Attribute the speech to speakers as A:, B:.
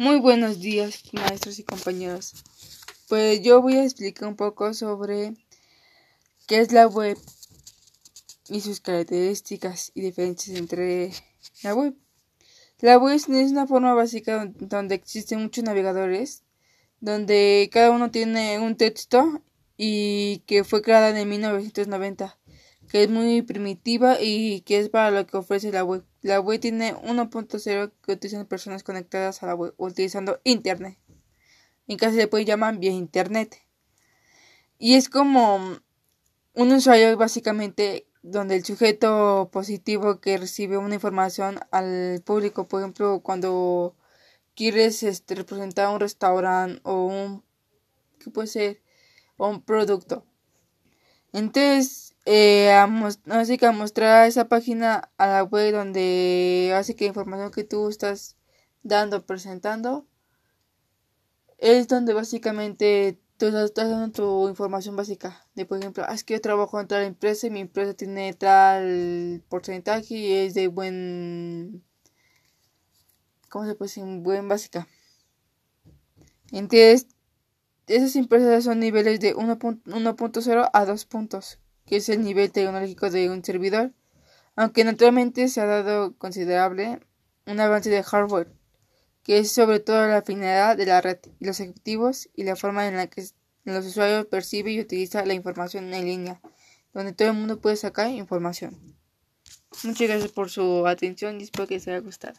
A: Muy buenos días, maestros y compañeros. Pues yo voy a explicar un poco sobre qué es la web y sus características y diferencias entre la web. La web es una forma básica donde existen muchos navegadores, donde cada uno tiene un texto y que fue creada en 1990 que es muy primitiva y que es para lo que ofrece la web. La web tiene 1.0 que utilizan personas conectadas a la web utilizando Internet. En caso se puede llamar vía Internet. Y es como un usuario básicamente donde el sujeto positivo que recibe una información al público, por ejemplo, cuando quieres este, representar un restaurante o un, ¿qué puede ser? O un producto. Entonces, eh, a, mostrar esa página a la web donde hace que la información que tú estás dando, presentando, es donde básicamente tú estás dando tu información básica. De por ejemplo, ah, es que yo trabajo en tal empresa y mi empresa tiene tal porcentaje y es de buen. ¿Cómo se puede decir? Buen básica. Entonces, esas empresas son niveles de 1.0 a 2 puntos que es el nivel tecnológico de un servidor, aunque naturalmente se ha dado considerable un avance de hardware, que es sobre todo la finalidad de la red y los ejecutivos y la forma en la que los usuarios perciben y utilizan la información en línea, donde todo el mundo puede sacar información. Muchas gracias por su atención y espero que les haya gustado.